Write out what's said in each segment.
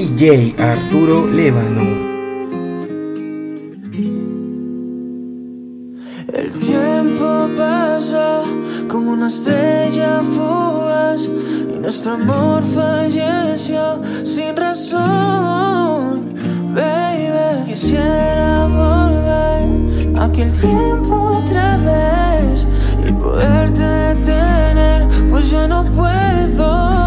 DJ Arturo Lébano. El tiempo pasa como una estrella fugaz y nuestro amor falleció sin razón. Baby, quisiera volver aquel tiempo otra vez y poderte detener, pues ya no puedo.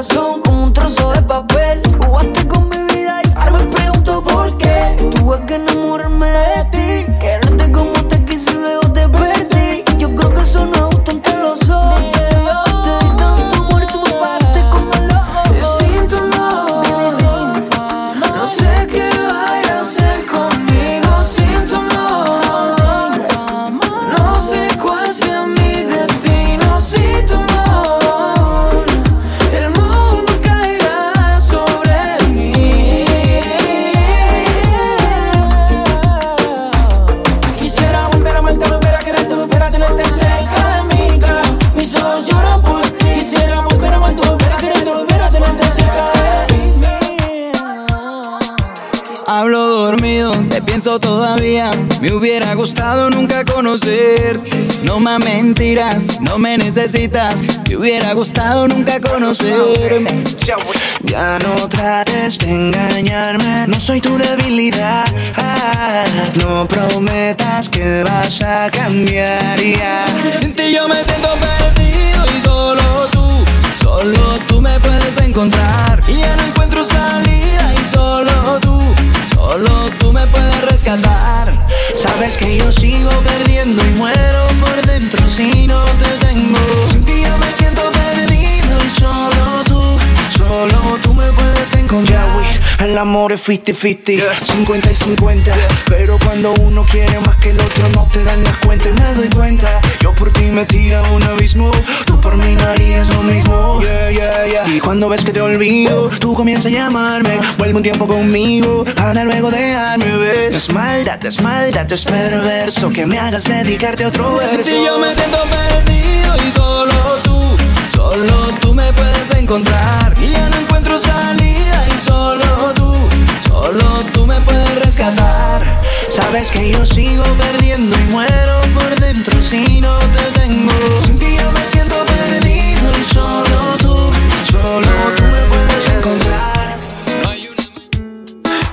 Corazón pienso todavía. Me hubiera gustado nunca conocerte. No más mentiras, no me necesitas. Me hubiera gustado nunca conocerme. Ya no trates de engañarme, no soy tu debilidad. No prometas que vas a cambiar. ya. Sin ti yo me siento perdido y solo tú, solo tú me puedes encontrar. Y ya no encuentro salida y solo tú, solo tú me puedes rescatar. Sabes que yo sigo perdiendo y muero por dentro si no te tengo. Sin ti yo me siento perdido y solo solo tú me puedes encontrar. El amor es 50-50, 50 y 50. Pero cuando uno quiere más que el otro, no te dan las cuentas. Y me doy cuenta, yo por ti me tiro a un abismo. Tú por mí no harías lo mismo. Yeah, yeah, yeah. Y cuando ves que te olvido, tú comienzas a llamarme. Vuelve un tiempo conmigo, para luego dejarme ver. Es maldad, es maldad, es perverso que me hagas dedicarte a otro verso. Ti yo me siento perdido y solo tú, solo tú me puedes encontrar. Y ya no encuentro salida y solo tú, solo tú me puedes rescatar. Sabes que yo sigo perdiendo y muero por dentro si no te tengo. Sin ti yo me siento perdido y solo tú, solo tú me puedes encontrar.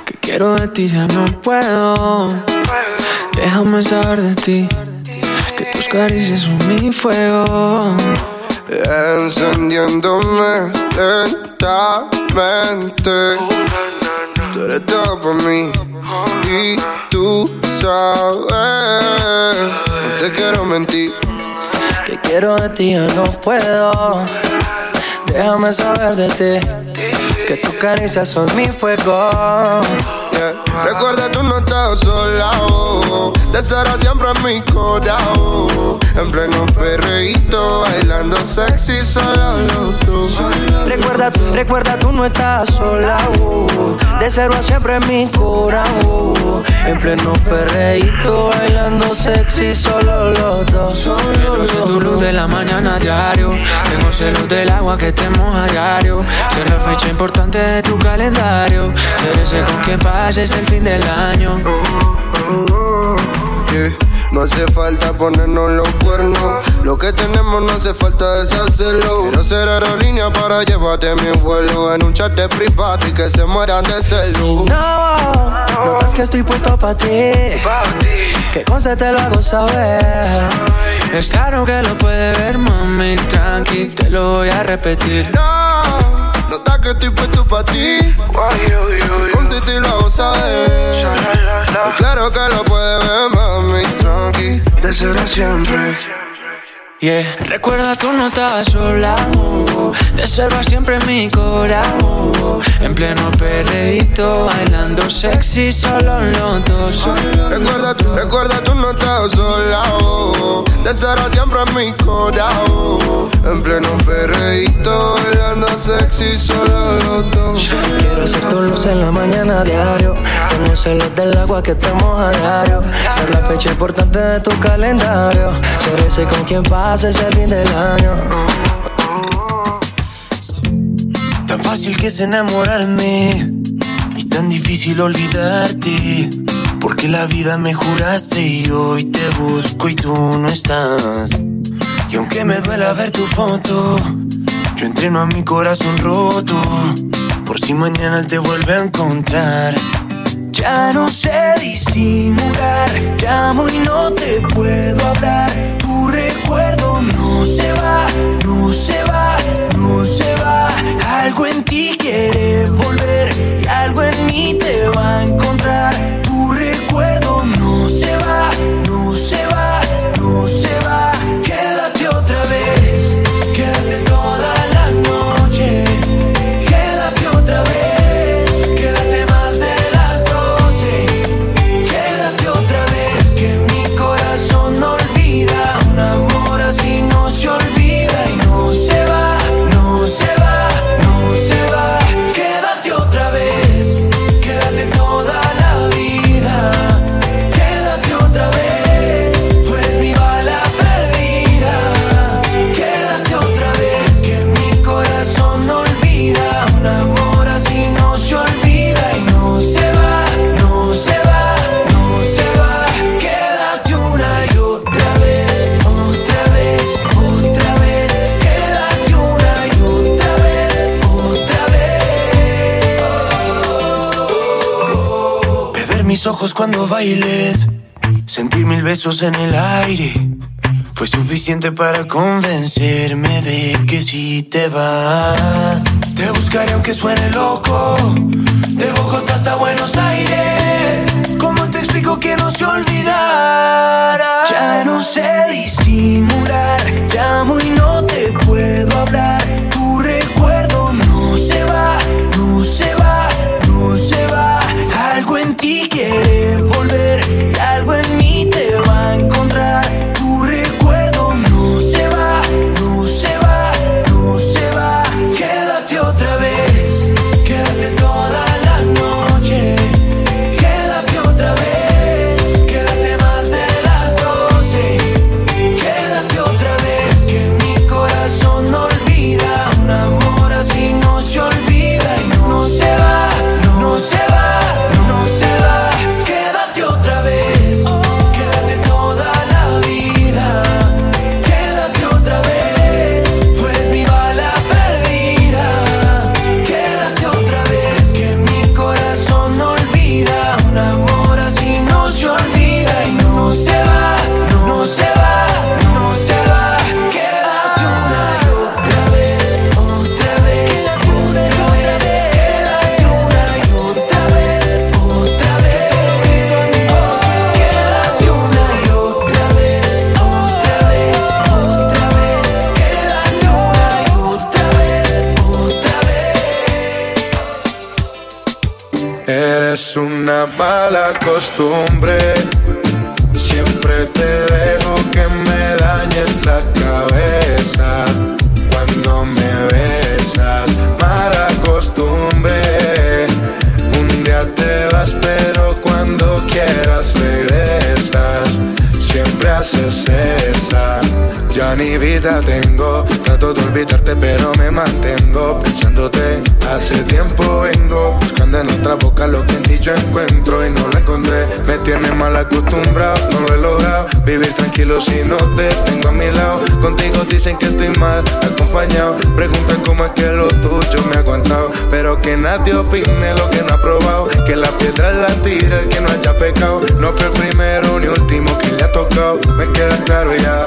Que quiero de ti ya no puedo. Déjame saber de ti. Que tus caricias son mi fuego. Encendiéndome lentamente Tú eres todo para mí Y tú sabes No te quiero mentir Que quiero de ti ya no puedo. Déjame saber de ti. Que tus caricias son mi fuego. Yeah. Recuerda tú no estás sola oh. Te será siempre en mi corazón En pleno perreíto Bailando sexy solo los dos Recuerda, recuerda, tú no estás sola. uh. De cero a siempre en mi corazón. En pleno perreíto, bailando sexy, solo los dos. Yo soy tu luz de la mañana a diario. Tengo celos del agua que te moja a diario. Ser la fecha importante de tu calendario. Ser ese con quien pases el fin del año. Yeah. No hace falta ponernos los cuernos. Lo que tenemos no hace falta deshacerlo. Quiero ser aerolínea para llevarte a mi vuelo en un chat de privado y que se mueran de celo. No, notas que estoy puesto para ti. Que conste te lo hago saber. Es claro que lo puede ver, mami, tranqui, te lo voy a repetir. No nota que estoy puesto pa' ti. Con tu estilo lo sabes. Claro que lo puedes ver, mami, tranqui. De ser siempre. Yeah. Recuerda tú no estabas sola, de ser siempre mi corazón. En pleno perreíto, bailando sexy, solo los dos. Recuerda tú, recuerda tú no estabas sola, de ser siempre mi corazón. En pleno perreíto, bailando sexy, solo los dos. Quiero ser tu luz en la mañana diario, tengo celos del agua que te moja diario. Ser la fecha importante de tu calendario, ser ese con quien vas haces el fin del año. Tan fácil que es enamorarme y tan difícil olvidarte. Porque la vida me juraste y hoy te busco y tú no estás. Y aunque me duela ver tu foto, yo entreno a mi corazón roto. Por si mañana él te vuelve a encontrar. Ya no sé disimular, llamo y no te puedo hablar. Tu recuerdo no se va, no se va, no se va. Algo en ti quiere volver y algo en mí te va a encontrar. Tu recuerdo ojos cuando bailes, sentir mil besos en el aire. Fue suficiente para convencerme de que si te vas, te buscaré aunque suene loco. De Bogotá hasta Buenos Aires. ¿Cómo te explico que no se olvidara? Ya no sé disimular, llamo y no te puedo hablar. Estoy mal acompañado. Preguntan cómo es que lo tuyo me ha aguantado. Pero que nadie opine lo que no ha probado. Que la piedra la tira el que no haya pecado. No fue el primero ni último que le ha tocado. Me queda claro ya.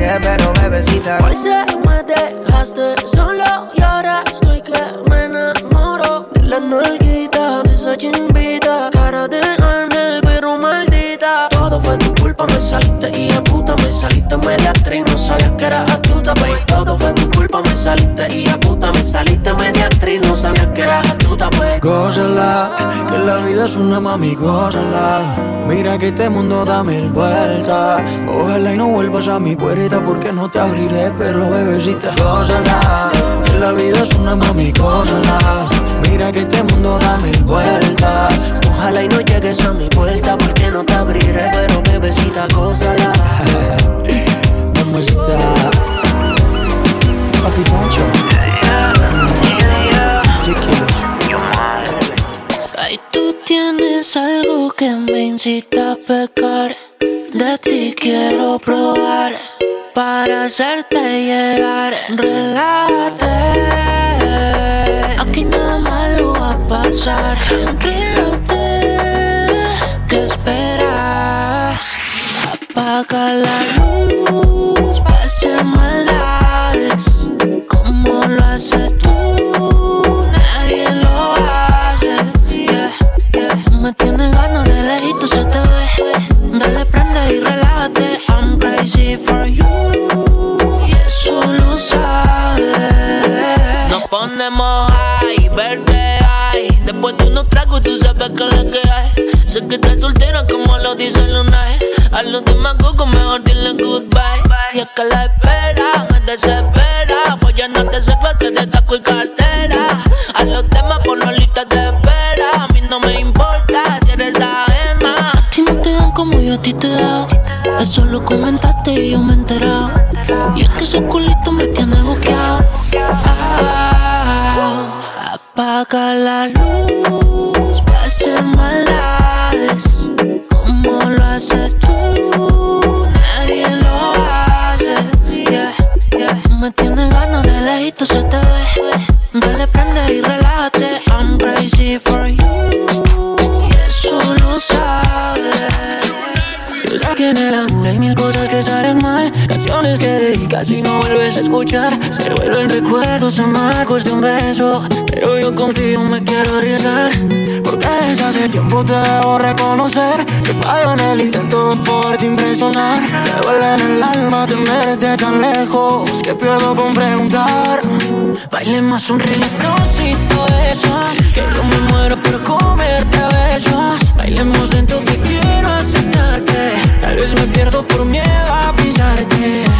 Pero bebecita. Hoy se me dejaste solo y ahora estoy que me enamoro de la nalguita de esa chimbita. Cara de ángel, pero maldita. Todo fue tu culpa, me saliste y a puta me saliste media actriz. No sabía que era astuta, baby. Todo fue tu culpa, me saliste y a puta me saliste media actriz. No sabía que era astuta, pues. Gózala, que la vida es una mami, gózala. Mira que este mundo da mil vueltas. Ojalá y no vuelvas a mi puerta porque no te abriré, pero bebecita, gózala. Que la vida es una mami, gózala. Mira que este mundo da mil vueltas. Ojalá y no llegues a mi puerta porque no te abriré, pero bebecita, gózala. Mamacita. Papi. Ay, tú tienes algo que me incita a pecar. De ti quiero probar para hacerte llegar. Relájate, aquí nada malo va a pasar. Entrégate, ¿qué esperas? Apaga la luz para hacer maldades. Lo haces tú, nadie lo hace. Yeah, yeah. Me tienes ganas de lejito, se te ve. Dale, prende y relájate. I'm crazy for you. Y eso lo sabes. Nos ponemos high, verde high. Después de unos tragos tú sabes que la que hay. Sé que estás soltera como lo dice Lunay. A los demás mejor dile goodbye. Y es que la espera me desespera. Sé clase de taco y cartera. A los demás por lista de espera. A mí no me importa si eres ajena. A ti no te dan como yo a ti te dado. Eso lo comentaste y yo me he enterado. Y es que ese culito me tiene boqueado. Ah, apaga la luz para hacer maldades. Como lo haces tú, escuchar. Se vuelven recuerdos amargos de un beso Pero yo contigo me quiero arriesgar Porque desde hace tiempo te debo reconocer Que fallo en el intento de poderte impresionar. Me duele en el alma tenerte tan lejos Que pierdo con preguntar. Bailemos un ritmocito de esos Que yo me muero por comerte a besos. Bailemos dentro que quiero aceptar que Tal vez me pierdo por miedo a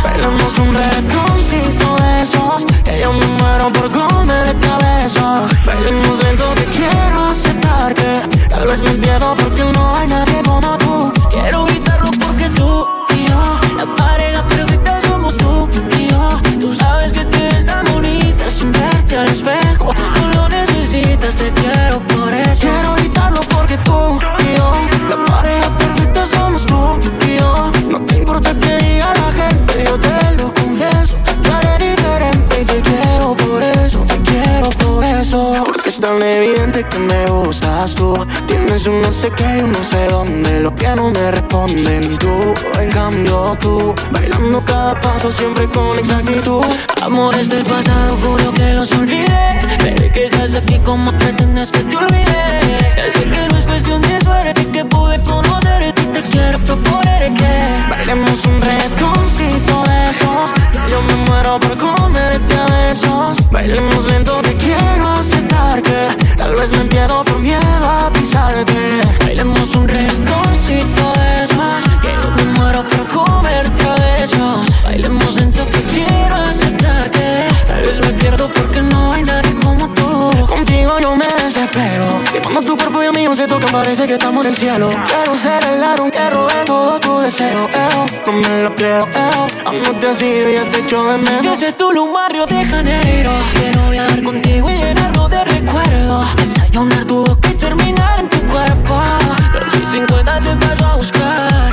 Bailamos un retoncito de esos. Que yo me muero por comerte a besos. Bailemos lento que quiero aceptar que Tal vez me pierdo porque no hay nadie como tú. Quiero gritarlo porque tú y yo. La pareja perfecta somos tú y yo. Tú sabes que te ves tan bonita sin verte al espejo. Tú lo necesitas, te quiero por eso. Quiero gritarlo porque tú y yo. La pareja perfecta somos tú No te importa que diga la gente, yo te lo confieso Tú eres diferente y te quiero por eso Te quiero por eso Porque es tan evidente que me gustas tú Tienes un no sé qué y un no sé dónde. Los pies no me responden. Tú, en cambio tú, bailando cada paso siempre con exactitud. Amores del pasado, juro que los olvidé. Pero que estás aquí, como pretendes que te olvide? Ya sé que no es cuestión de suerte que pude conocerte. Parece que estamos en el cielo. Quiero ser el aro que robe todo tu deseo. Eh, no me lo creo. Eh, te así, ya te echo de menos. Desde tu lugar, Río de Janeiro. Quiero viajar contigo y llenarlo de recuerdos. Desayunar tu boca y terminar en tu cuerpo. Pero si 50 te paso a buscar.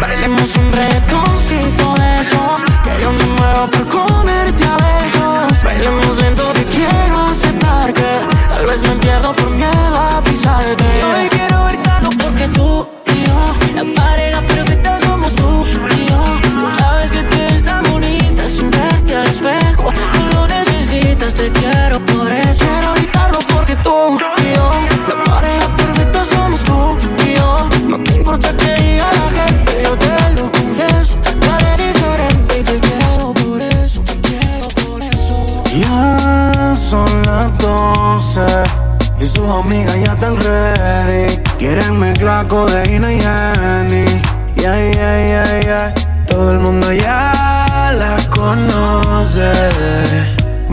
Bailemos un retoncito de esos Que yo me muero por comerte a besos Bailemos lento que quiero aceptar que Tal vez me pierdo por miedo a pisarte Hoy quiero ver claro porque tú y yo La pareja perfecta somos tú y yo. Tú sabes que te ves tan bonita sin verte al espejo. Tú lo necesitas, te quiero por eso. Quiero Mezclar codeína y Henny. Yeah, yeah, yeah, yeah. Todo el mundo ya la conoce.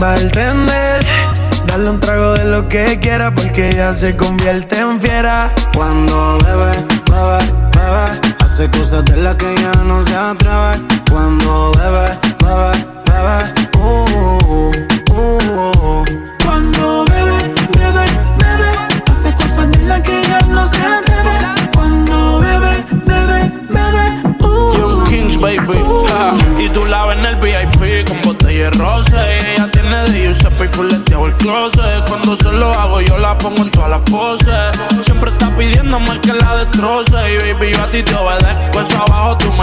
Va a entender. Dale un trago de lo que quiera porque ella se convierte en fiera. Cuando bebe, bebe, bebe. Hace cosas de las que ya no se atreve. Cuando bebe, bebe. Baby, yo a ti te obedezco. Eso abajo tú me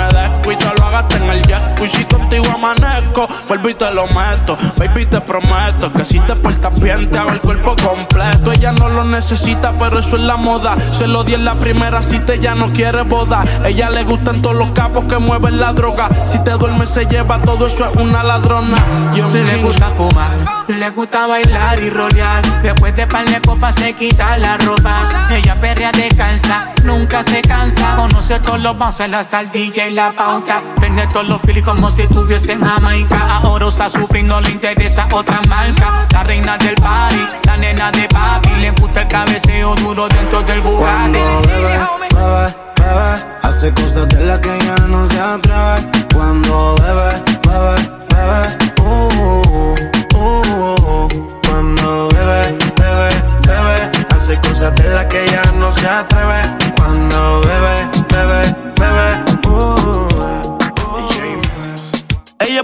el si contigo amanezco, vuelvo y te lo meto. Baby, te prometo que si te portas bien, te hago el cuerpo completo. Ella no lo necesita, pero eso es la moda. Se lo di en la primera cita, ella no quiere boda. Ella le gustan todos los capos que mueven la droga. Si te duermes, se lleva todo eso, es una ladrona. Yo Le gusta fumar, le gusta bailar y rolear. Después de par de copas se quita la ropa. Ella perrea descansa, nunca se cansa. Conoce todos los bouncers hasta el DJ y la pauta. Todos los filis como si estuviese en Jamaica. Ahora usa su no le interesa otra marca. La reina del party, la nena de papi. Le gusta el cabeceo duro dentro del Bugatti. Bebe, bebe, bebe, hace cosas de las que ya no se atreve. Cuando bebe, bebe, bebe, uh, uh, uh. Cuando bebe, bebe, bebe, hace cosas de las que ya no se atreve. Cuando bebe,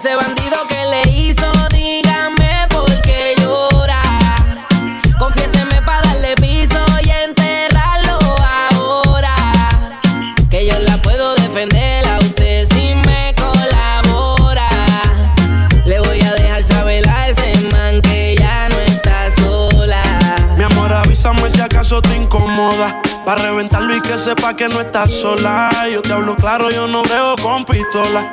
Ese bandido que le hizo, dígame por qué llora. Confiéseme para darle piso y enterrarlo ahora. Que yo la puedo defender a usted si me colabora. Le voy a dejar saber a ese man que ya no está sola. Mi amor, avísame si acaso te incomoda. Para reventarlo y que sepa que no estás sola. Yo te hablo claro, yo no veo con pistola.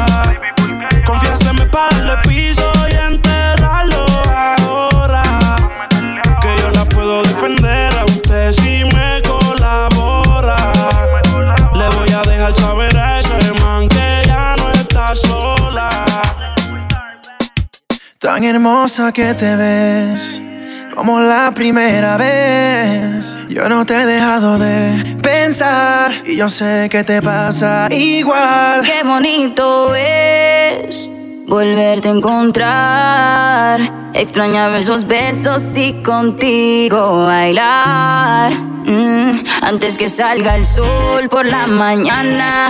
El piso y enterrarlo ahora. Que yo la puedo defender a usted si me colabora. Le voy a dejar saber a ese man que ya no está sola. Tan hermosa que te ves como la primera vez. Yo no te he dejado de pensar y yo sé que te pasa igual. Qué bonito es volverte a encontrar. Extrañaba esos besos y contigo bailar. Mm, antes que salga el sol por la mañana,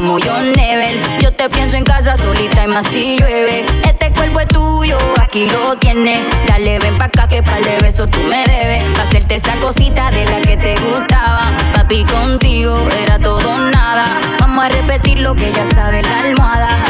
como yo, Nebel. Yo te pienso en casa solita y más si llueve. Este cuerpo es tuyo, aquí lo tienes. Dale, ven pa' acá que para de besos tú me debes. Pa' hacerte esa cosita de la que te gustaba. Papi, contigo era todo nada. Vamos a repetir lo que ya sabe la almohada.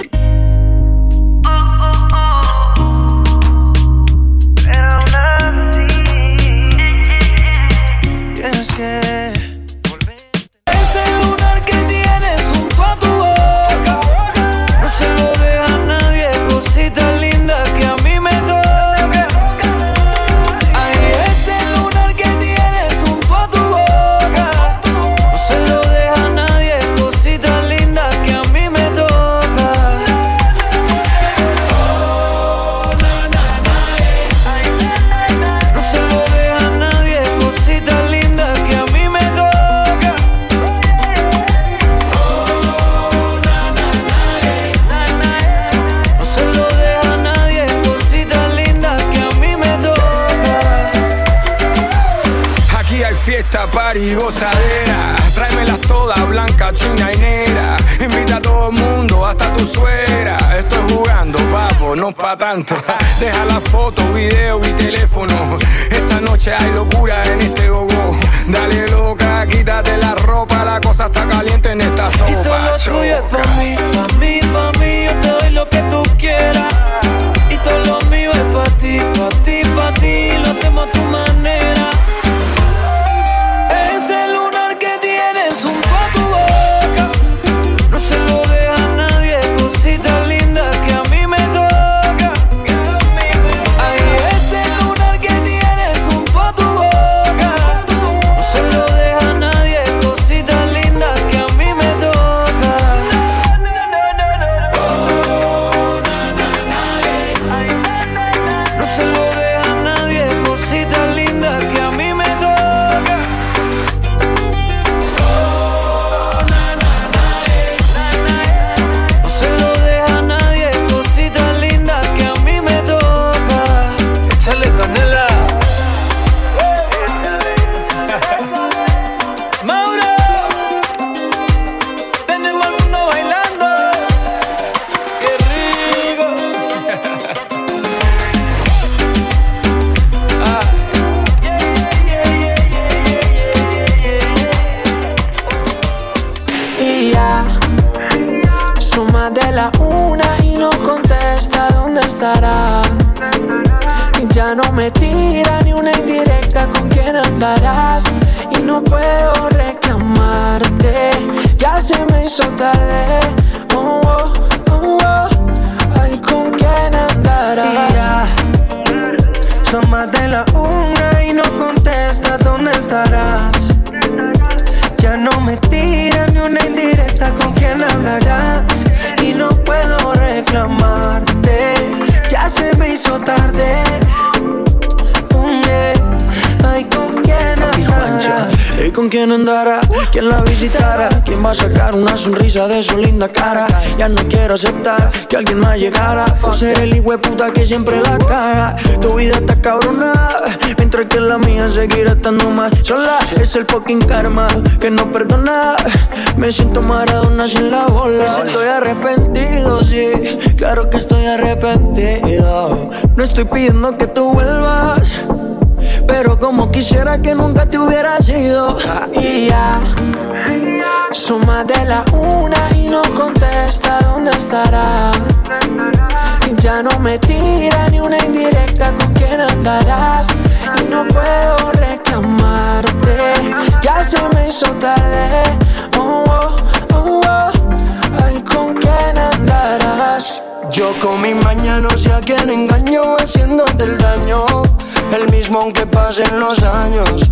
Tienes no pa' tanto. Deja la foto, video y teléfono. Esta noche hay locura en este gogo. Dale loca, quítate la ropa. La cosa está caliente en esta sopa. Y todo lo tuyo es pa' mí, una sonrisa de su linda cara? Ya no quiero aceptar que alguien más llegara. Por ser el hijo puta que siempre la caga. Tu vida está cabrona Mientras que la mía seguirá estando más sola. Es el fucking karma que no perdona. Me siento maradona sin la bola. Estoy arrepentido, sí. Claro que estoy arrepentido. No estoy pidiendo que tú vuelvas pero como quisiera que nunca te hubiera sido. Y ya, suma de la una y no contesta dónde estará. Y ya no me tira ni una indirecta con quién andarás. Y no puedo reclamarte, ya se me hizo tarde. Oh, oh, oh, oh. Ay, con quién andarás. Yo con mi mañana no sé a quién engaño haciéndote el daño. El mismo aunque pasen los años.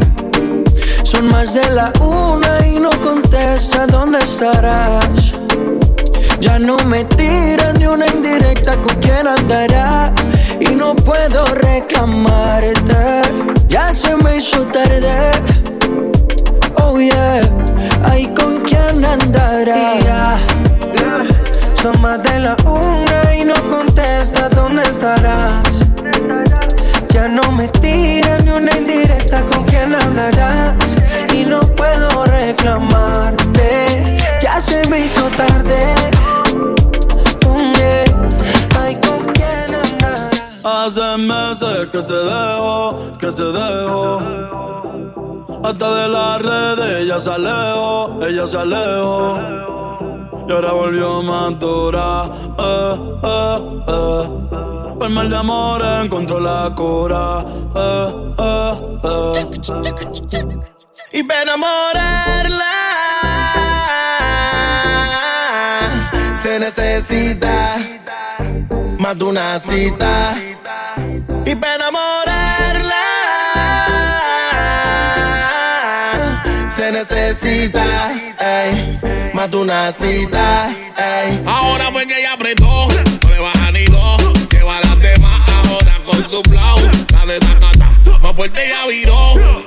Son más de la una y no contesta dónde estarás. Ya no me tiran ni una indirecta con quién andará. Y no puedo reclamarte. Ya se me hizo tarde. Oh yeah, ay con quién andará. Son más de la una y no contesta dónde estarás. Ya no me tiran ni una indirecta con quién hablarás y no puedo reclamarte. Ya se me hizo tarde. Mm, con quién andarás. Hace meses que se dejó, que se dejó. Hasta de las redes ella se alejó, ella se alejó. Y ahora volvió más dura, eh, eh, eh. Por mal de amor encontró la cura, eh, eh, eh. Y para enamorarla se necesita más de una cita. Y para enamorarla se necesita ey, más de una cita. ey. Ahora fue que más fuerte ya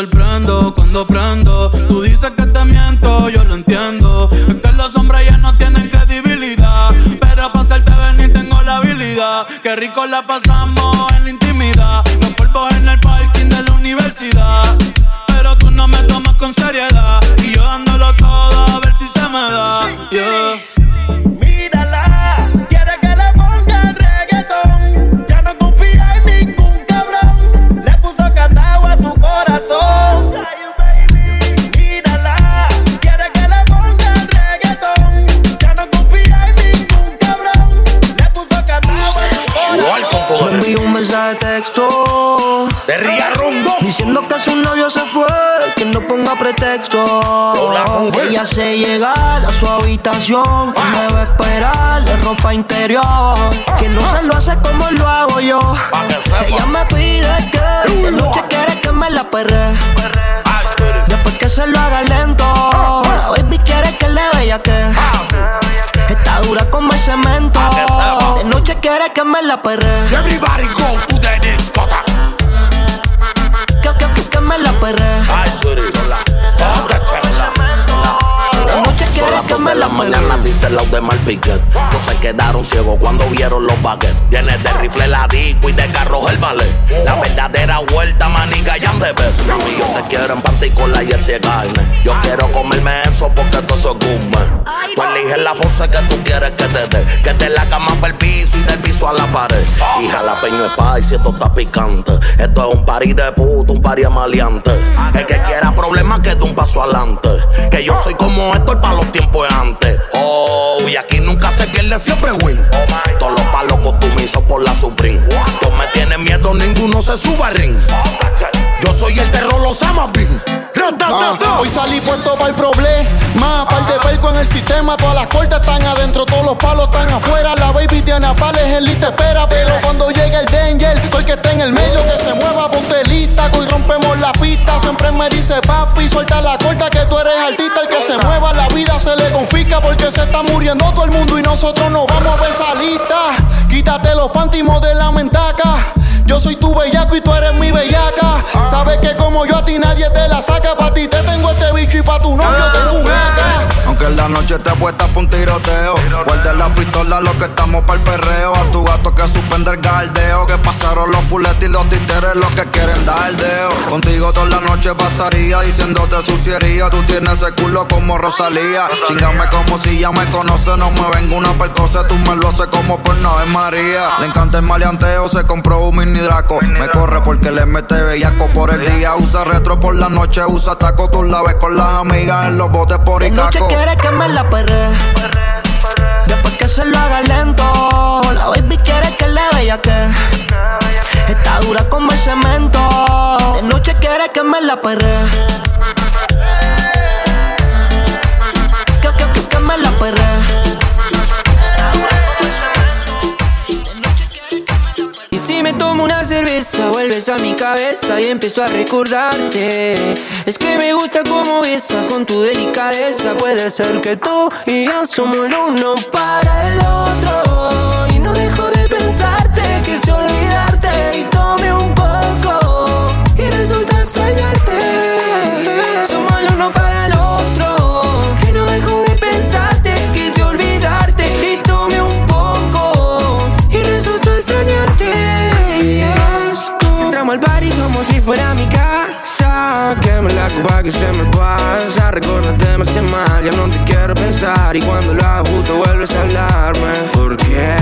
sorprendo cuando prendo. Tú dices que te miento, yo lo entiendo. Es que los hombres ya no tienen credibilidad. Pero para hacerte venir tengo la habilidad. Qué rico la pasamos Ella se llega a su habitación, que me va a esperar de ropa interior. Que no se lo hace como lo hago yo. Ella me pide que de noche quiere que me la perre. Después que se lo haga lento. La baby quiere que le vea que. Está dura como el cemento. De noche quiere que me la perre. Everybody go to the discotheque. Que, que, que, que me la perre. Me la mañana dice la de Malpiquet. No se quedaron ciegos cuando vieron los baguettes. Tiene de rifle la disco y de carros el ballet. La verdadera vuelta, maniga y de beso. Mami, yo te quiero en panty con la jersey de carne. Yo quiero comerme eso porque todo eso es. Tú eliges la pose que tú quieres que te dé. Que te la cama para el piso y del piso a la pared. Y jalapeño es pay si esto está picante. Esto es un party de puto, un de maleante. El que quiera problemas que dé un paso adelante. Que yo soy como esto para los tiempos Oh, y aquí nunca se pierde, siempre win. Todos los palos costumizo por la Supreme. Tú me tienes miedo, ninguno se suba al ring. Yo soy el terror, los amas. Ah, hoy salí puesto para el problema. Par de perco en el sistema. Las cortas están adentro, todos los palos están afuera. La baby tiene pales en lista espera. Pero cuando llega el danger, todo el que está en el medio que se mueva, ponte lista. Hoy rompemos la pista. Siempre me dice papi, suelta la corta que tú eres artista. El que se mueva, la vida se le confisca porque se está muriendo todo el mundo y nosotros no vamos a ver esa lista. Quítate los pantimos de la mentaca. Yo soy tu bellaco y tú eres mi bellaca. Sabes que como yo a ti nadie te la saca. Pa' ti te tengo este bicho y pa' tu novio tengo un AK. Aunque en la noche te puesta pa' un tiroteo. Guarda la pistola, los que estamos para el perreo. A tu gato que suspende el galdeo. Que pasaron los fuletes y los títeres, los que quieren dar el deo. Contigo toda la noche pasaría diciéndote suciería. Tú tienes ese culo como Rosalía. Chingame como si ya me conoce. No me vengo una percosa, tú me lo haces como por no es María. Le encanta el maleanteo, se compró un mini draco. Me corre porque le mete bellaco por el día. Usa retro por la noche, usa taco. Tú la ves con las amigas en los botes por De noche Icaco. quiere que me la perre. Después que se lo haga lento. La baby quiere que le vea que. Está dura como el cemento. De noche quiere que me la perre. Una cerveza, vuelves a mi cabeza y empiezo a recordarte. Es que me gusta cómo estás con tu delicadeza. Puede ser que tú y yo somos el uno para el otro. Y no dejo de pensarte, quise olvidarte y si fuera mi casa. Queme la copa que se me pasa. Recordate me hace mal, ya no te quiero pensar. Y cuando lo hago vuelves a hablarme. ¿Por qué?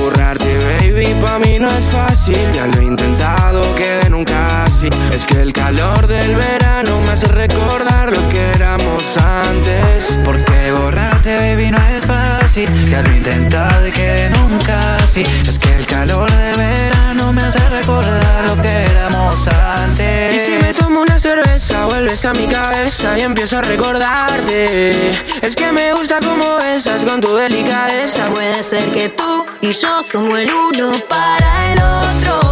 Borrarte, baby, pa' mí no es fácil. Ya lo he intentado, que nunca así. Es que el calor del verano me hace recordar lo que éramos antes. Porque borrarte, baby, no es fácil. Ya lo he intentado y que nunca así. Es que el calor de verano me hace recordar lo que éramos antes. Y si me tomo una cerveza, vuelves a mi cabeza y empiezo a recordarte. Es que me gusta cómo besas con tu delicadeza. Puede ser que tú y yo somos el uno para el otro.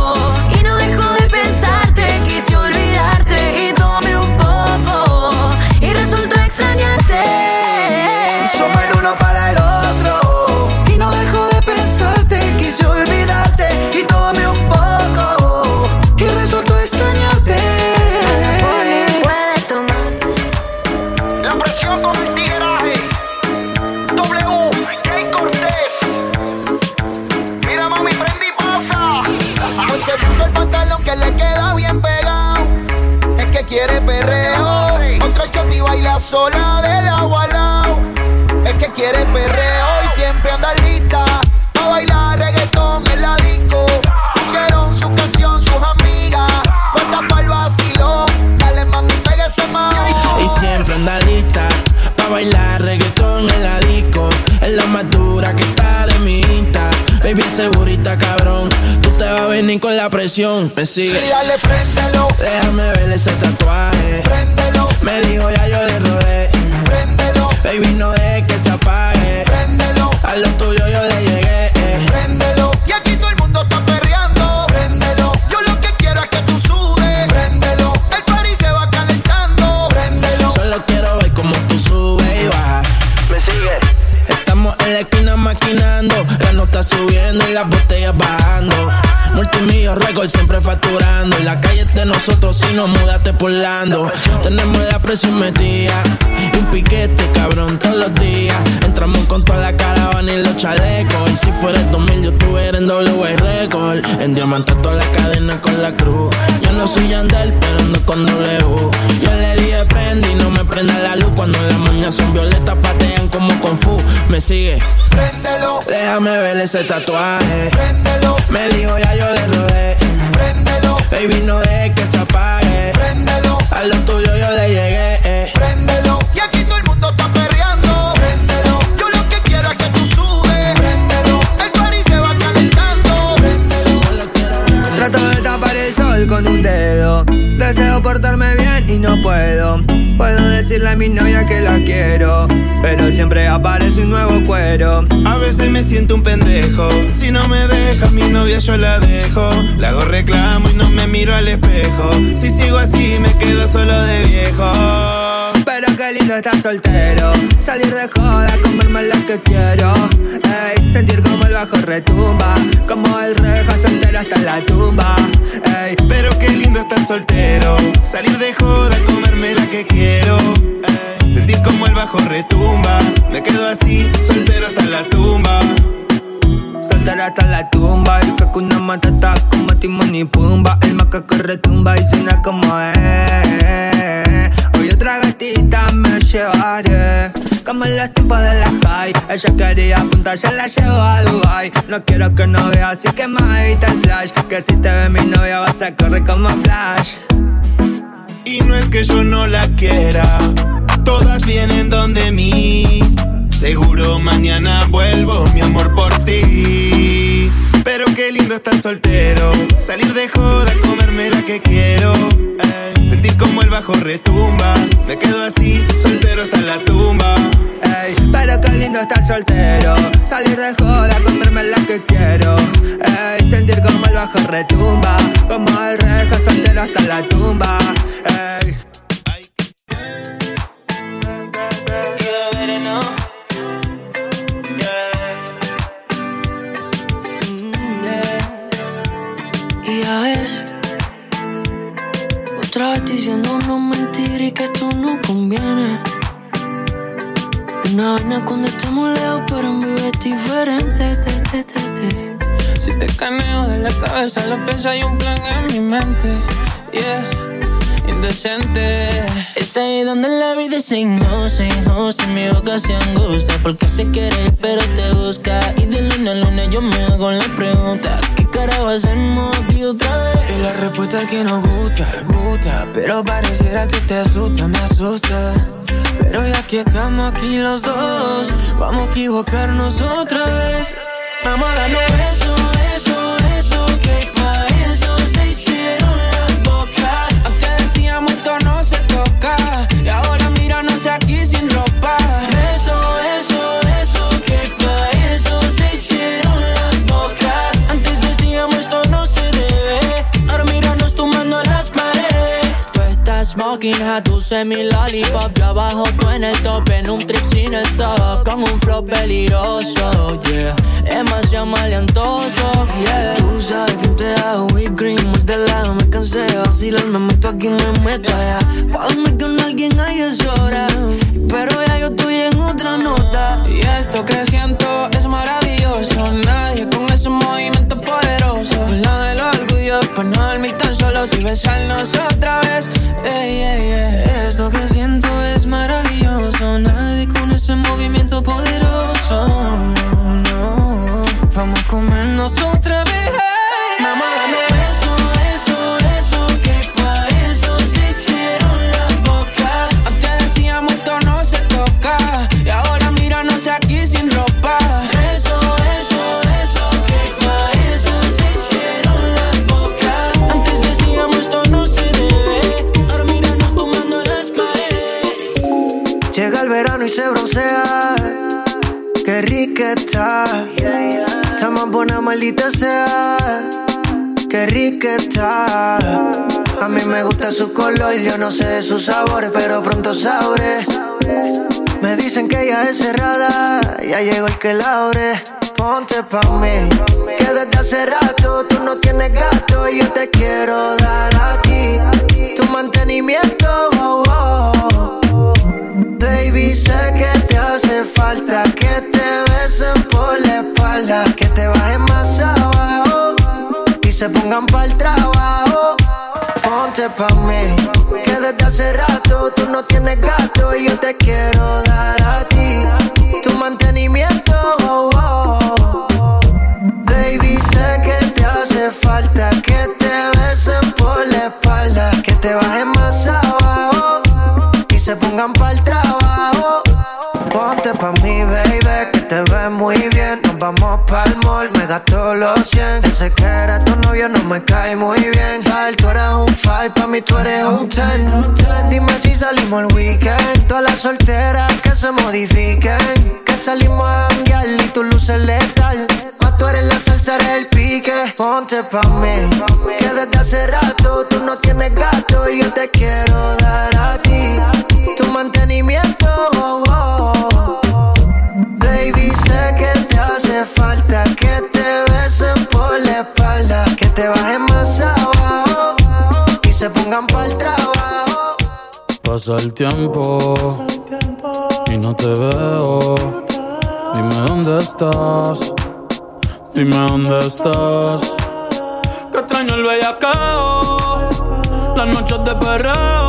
Segurita, cabrón Tú te vas a venir con la presión, me sigue. Sí, dale, préndelo. Déjame ver ese tatuaje. Préndelo. Me dijo ya yo le robé. Préndelo. Baby, no dejes que se apague. Préndelo. A lo tuyo Records siempre facturando. En la calle de nosotros si no mudaste por Lando. Tenemos la presión metida. Y un piquete, cabrón, todos los días. Entramos con toda la caravana y los chalecos. Y si fuera el 2000 yo estuviera en W Record. En diamante toda la cadena con la cruz. Yo no soy Yandel, pero ando con W. Yo le dije prende y no me prenda la luz. Cuando las moñas son violetas patean como Kung Fu. Me sigue. Préndelo. Déjame ver ese tatuaje. Préndelo. Me dijo ya yo le robé. Préndelo. Baby, no dejes que se apague. Préndelo. A lo tuyo yo le llegué. Préndelo. Un dedo. Deseo portarme bien y no puedo. Puedo decirle a mi novia que la quiero. Pero siempre aparece un nuevo cuero. A veces me siento un pendejo. Si no me deja mi novia, yo la dejo. Le hago reclamo y no me miro al espejo. Si sigo así, me quedo solo de viejo. Pero qué lindo estar soltero. Salir de joda, comerme lo que quiero. Ey, sentir como el bajo retumba. Como el reja soltero hasta la tumba. Ey, Pero qué lindo estar soltero. Salir de joda, comerme la que quiero. Ey, sentir como el bajo retumba. Me quedo así, soltero hasta la tumba. soltero hasta la tumba. Y que una matata como Timón y Pumba. El macaco retumba y suena como eh. Me llevaré. Como en los tiempos de la high. Ella quería apuntar, ya la llevo a Dubai. No quiero que no vea, así que más evita el flash. Que si te ve mi novia vas a correr como flash. Y no es que yo no la quiera, todas vienen donde mí. Seguro mañana vuelvo, mi amor por ti. Pero qué lindo estar soltero, salir de joda, comerme la que quiero. Ey, sentir como el bajo retumba, me quedo así, soltero hasta la tumba. Ey, pero qué lindo estar soltero. Salir de joda, comerme la que quiero. Ey, sentir como el bajo retumba. Como el rejo soltero hasta la tumba. Ey. Vez diciendo no mentir y que esto no conviene. Una vaina cuando estamos lejos, pero en vivo es diferente. Te, te, te. Si te caneo de la cabeza, los pies hay un plan en mi mente. Yes, indecente. Es ahí donde la vida es injusta, injusta Mi boca se angustia porque se quiere ir pero te busca Y de luna a luna yo me hago la pregunta ¿Qué cara hacemos aquí otra vez? La respuesta es que nos gusta, gusta. Pero pareciera que te asusta, me asusta. Pero ya que estamos aquí los dos, vamos a equivocarnos otra vez. Vamos a darnos eso, estás smoking a tu semi lollipop. Yo abajo tú en el top En un trip sin stop. Con un flow peligroso Yeah. Demasiado maleantoso Yeah. Tú sabes que te hago whipped cream Muy de lado me cansé de vacilar Me meto aquí, me meto allá. Pa' dormir con alguien ahí es hora. Pero ya yo estoy en otra nota. Y esto que siento es maravilloso. Y besarnos otra vez. Ey, ey, ey. Esto que siento es maravilloso. Nadie con ese movimiento poderoso. Vamos a comernos otra vez. Buena, maldita sea. Qué rica está. A mí me gusta su color, yo no sé de sus sabores, pero pronto sabré. Me dicen que ella es cerrada, ya llegó el que la abre. Ponte pa' mí, que desde hace rato tú no tienes gato y yo te quiero dar a ti tu mantenimiento. Oh, oh. Baby, sé que te hace falta que te besen por la espalda, que te bajen más abajo y se pongan pa'l trabajo. Ponte pa' mí, que desde hace rato tú no tienes gato y yo te quiero dar a ti tu mantenimiento. Oh, oh. Baby, sé que te hace falta que te gasto los 100. Ese que era tu novio no me cae muy bien. Tal, tú eres un 5, pa' mí tú eres un 10. Dime si salimos el weekend. Todas las solteras que se modifiquen. Que salimos a janguear y tu luces letal. Más tú eres la salsa, eres el pique. Ponte pa' mí, que desde hace rato tú no tienes gato y yo te quiero dar a ti tu mantenimiento. oh, oh. Baby, sé que te hace falta te bajen más abajo y se pongan pa'l trabajo. Pasa el tiempo y no te veo. Dime dónde estás. Dime dónde estás. Que extraño el bellaqueo. Las noches de perreo.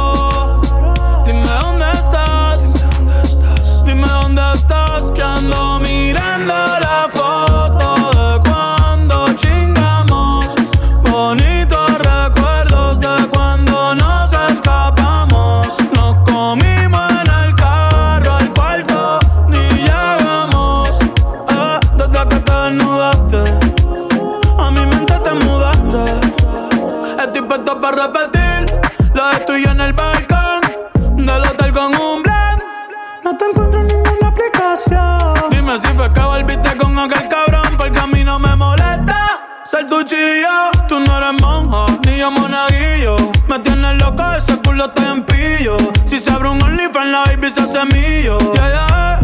Ser tu chillo, tú no eres monja, ni yo monaguillo. Me tienes loco, ese culo está en pillo. Si se abre un OnlyFans, la baby se hace mío. Yeah, yeah,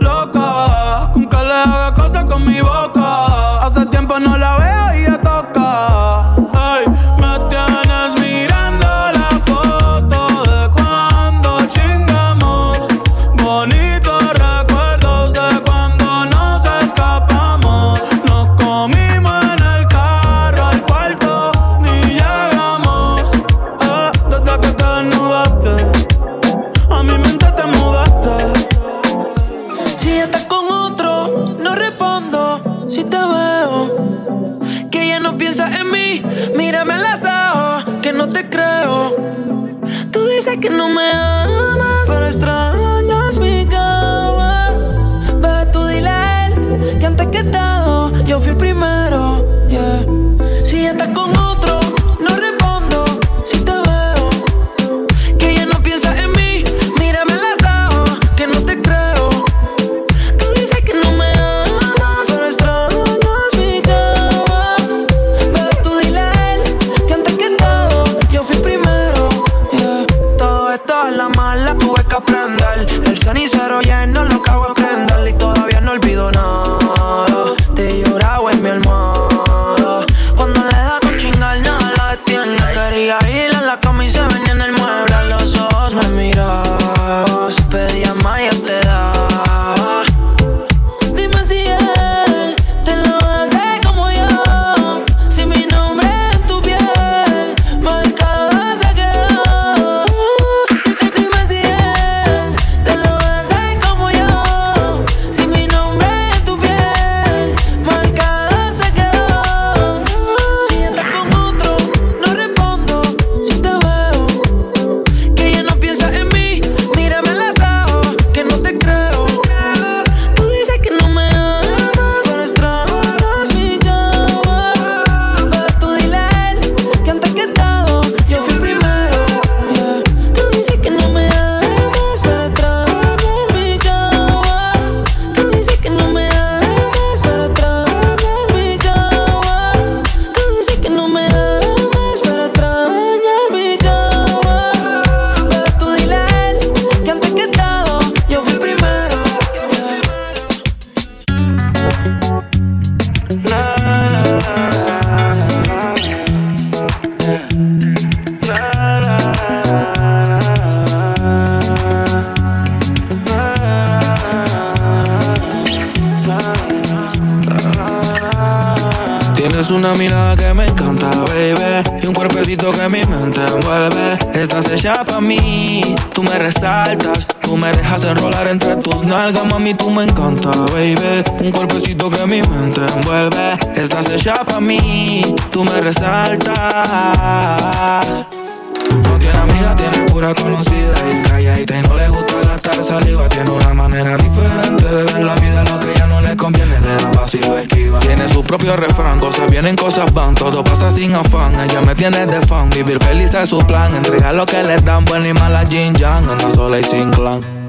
loca, con que le haga cosas con mi boca. Mente envuelve. Estás hecha para mí, tú me resaltas. No tiene amiga, tiene pura conocida y calladita y no le gusta gastar saliva. Tiene una manera diferente de ver la vida, lo que ya no le conviene, le da paso y lo esquiva. Tiene su propio refrán, cosas vienen, cosas van, todo pasa sin afán. Ella me tiene de fan, vivir feliz es su plan. Entrega lo que le dan, buena y mala Jin Yang, anda sola y sin clan.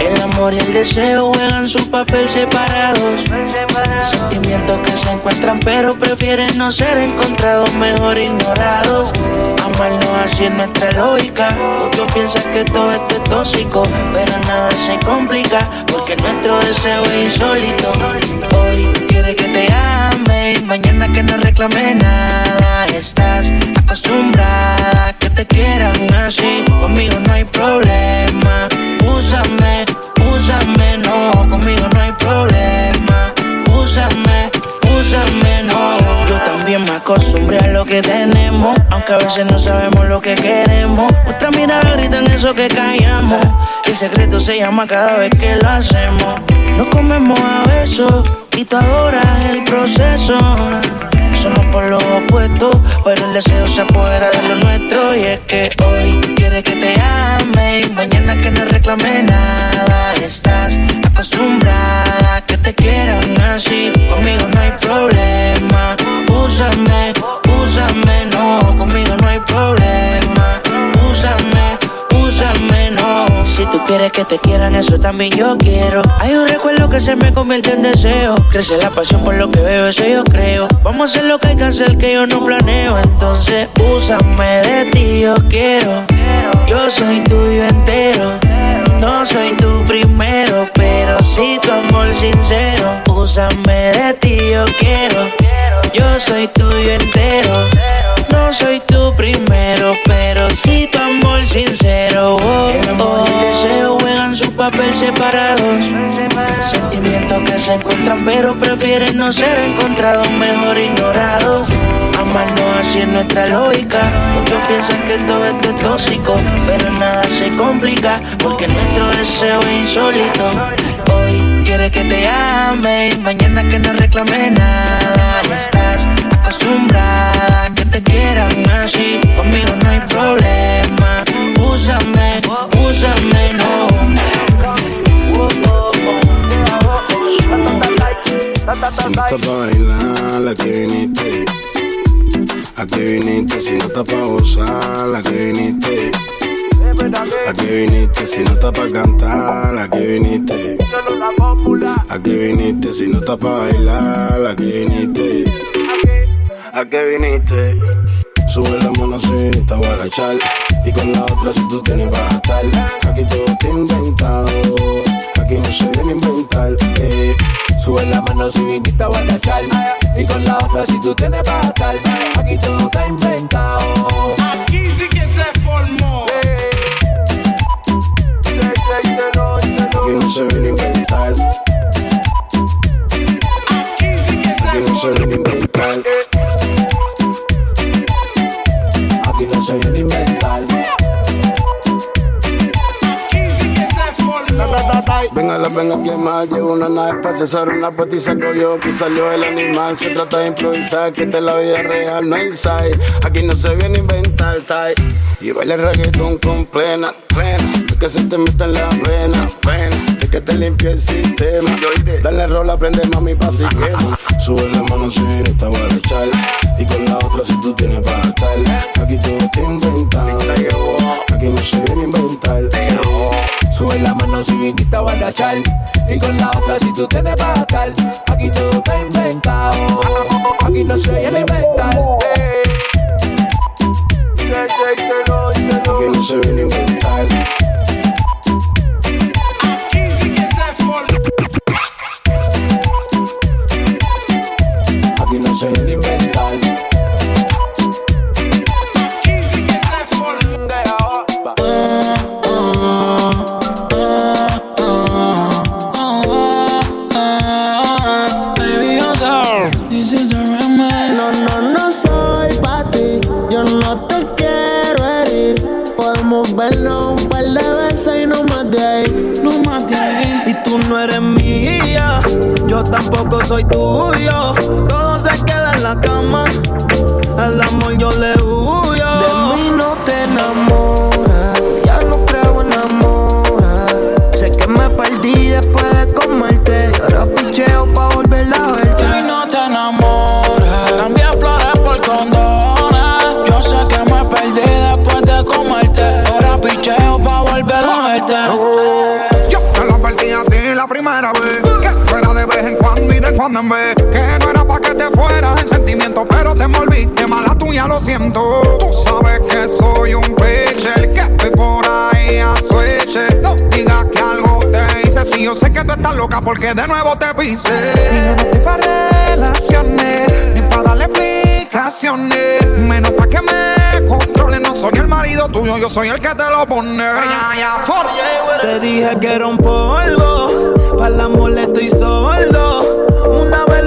el amor y el deseo juegan su papel separados. Sentimientos que se encuentran pero prefieren no ser encontrados, mejor ignorados. Amarnos así es nuestra lógica. Otros piensan que todo esto es tóxico, pero nada se complica porque nuestro deseo es insólito. Hoy quiere que te ame y mañana que no reclame nada. Estás acostumbrada a que te quieran así. Conmigo no hay problema. Úsame úsame, no, conmigo no hay problema. Úsame, úsame, no. Yo también me acostumbré a lo que tenemos, aunque a veces no sabemos lo que queremos. Nuestra mirada grita en eso que callamos. El secreto se llama cada vez que lo hacemos. Nos comemos a besos y tú adoras el proceso. Somos por lo opuesto, pero el deseo se apodera de lo nuestro. Y es que hoy quiere que te ame y mañana que no reclame nada. Estás acostumbrada a que te quieran así. Conmigo no hay problema. Úsame, úsame, no. Conmigo no hay problema. Úsame, úsame, no. Si tú quieres que te quieran, eso también yo quiero. Hay un recuerdo que se me convierte en deseo. Crece la pasión por lo que veo, eso yo creo. Vamos a hacer lo que hay que hacer, que yo no planeo. Entonces, úsame de ti, yo quiero. Yo soy tuyo entero. No soy tu primero, pero si tu amor sincero. Úsame de ti, yo quiero. Yo soy tuyo entero. No soy tu primero, pero si tu amor sincero. Oh, el amor y el juegan su papel separados. Sentimientos que se encuentran, pero prefieren no ser encontrados, mejor ignorados. Amarnos así es nuestra lógica. Muchos piensan que todo esto es tóxico, pero nada se complica porque nuestro deseo es insólito. Hoy quiere que te ame y mañana que no reclame nada. Estás acostumbrada a quieran así. Conmigo no hay problema. Úsame, úsame, no. Si no está pa' bailar, la que viniste. A que viniste, si no está pa' gozar, la que viniste. A que viniste, si no está pa' cantar, la que viniste. A que viniste, si no está pa' bailar, la que viniste. A que viniste. Sube la mano si viniste a guarachar Y con la otra si tú tienes para estar Aquí todo está inventado. Aquí no se viene a inventar. Eh. Sube la mano si viniste a guarachar Y con la otra si tú tienes para estar Aquí todo está inventado. Aquí sí que se formó. Aquí no se viene a inventar. Aquí sí que se Aquí no se viene a inventar que. Venga, la venga a quemar, llevo una nave para cesar una y saco yo que salió el animal. Se trata de improvisar, que esta es la vida real, no hay side. Aquí no se viene a inventar, tai. Y baila el reggaetón con plena que se te meta en la vena. Es que te limpie el sistema. Dale rola, prende mami pa' si quema. Sube la mano si no está bueno echar. Y con la otra si tú tienes para estar. Aquí todo te inventan. Aquí no se viene a inventar. Sube la mano si viniste a barachar Y con la otra si tú tienes para tal Aquí todo está inventado Aquí no se viene a inventar Aquí no se viene a inventar Anyway. Que no era pa que te fueras en sentimiento, pero te envolviste mala tuya, lo siento. Tú sabes que soy un pitcher, que estoy por ahí a switch. No digas que algo te hice, si yo sé que tú estás loca porque de nuevo te pise. Y yo no estoy para relaciones, ni para darle explicaciones, menos pa que me controle. No soy el marido tuyo, yo soy el que te lo pone. Te dije que era un polvo, para la amor estoy sordo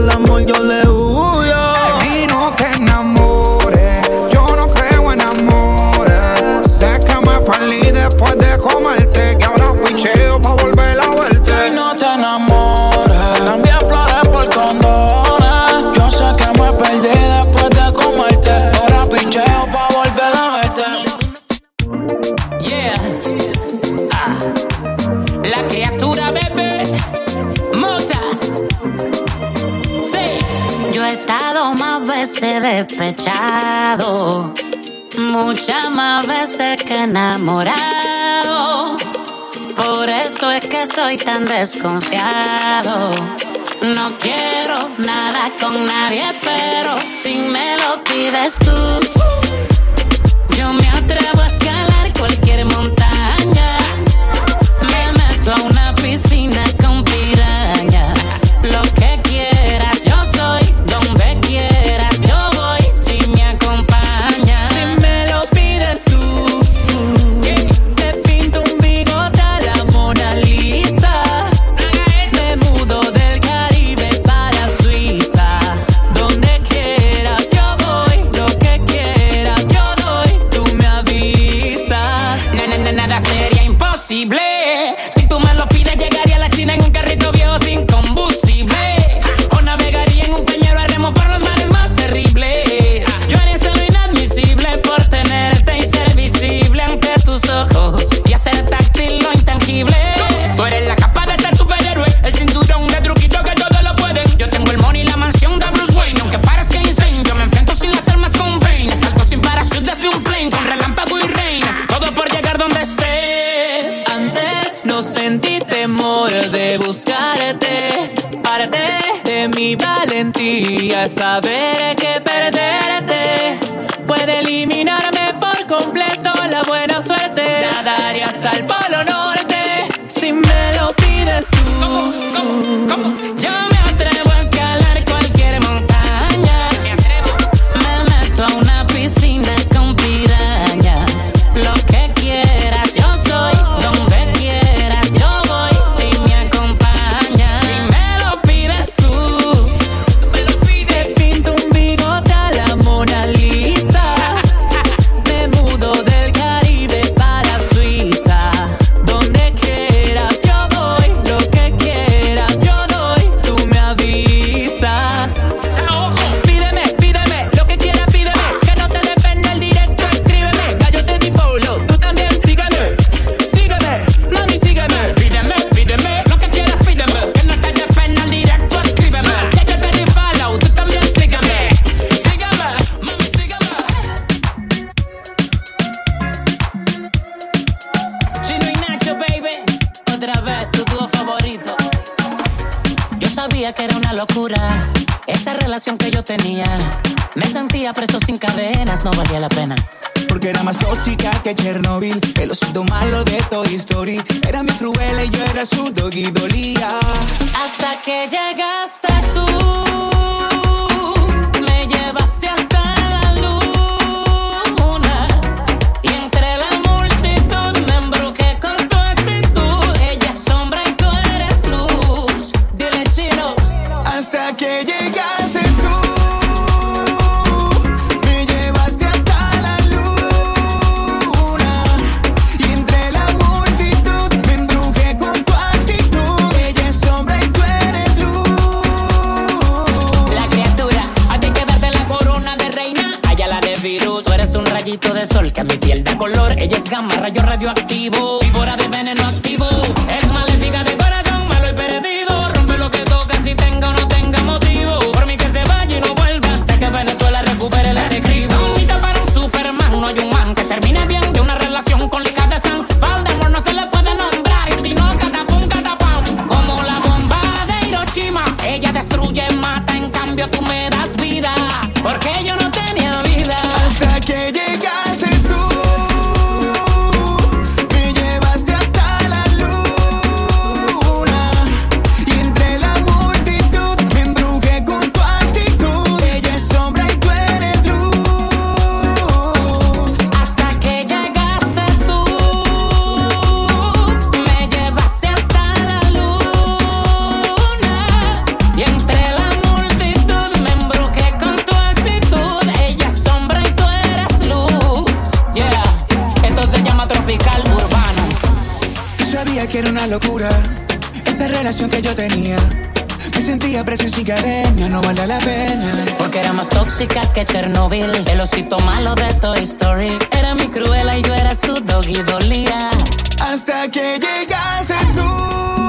al amor yo le huyo. De mí no te enamores, yo no creo en amores. Sácame para y después de Por eso es que soy tan desconfiado. No quiero nada con nadie, pero si me lo pides tú Quédate color. Ella es gamma, rayo radioactivo. Víbora de veneno activo No vale la pena. Porque era más tóxica que Chernobyl, el osito malo de Toy Story. Era mi cruela y yo era su doggy dolía. Hasta que llegaste tú.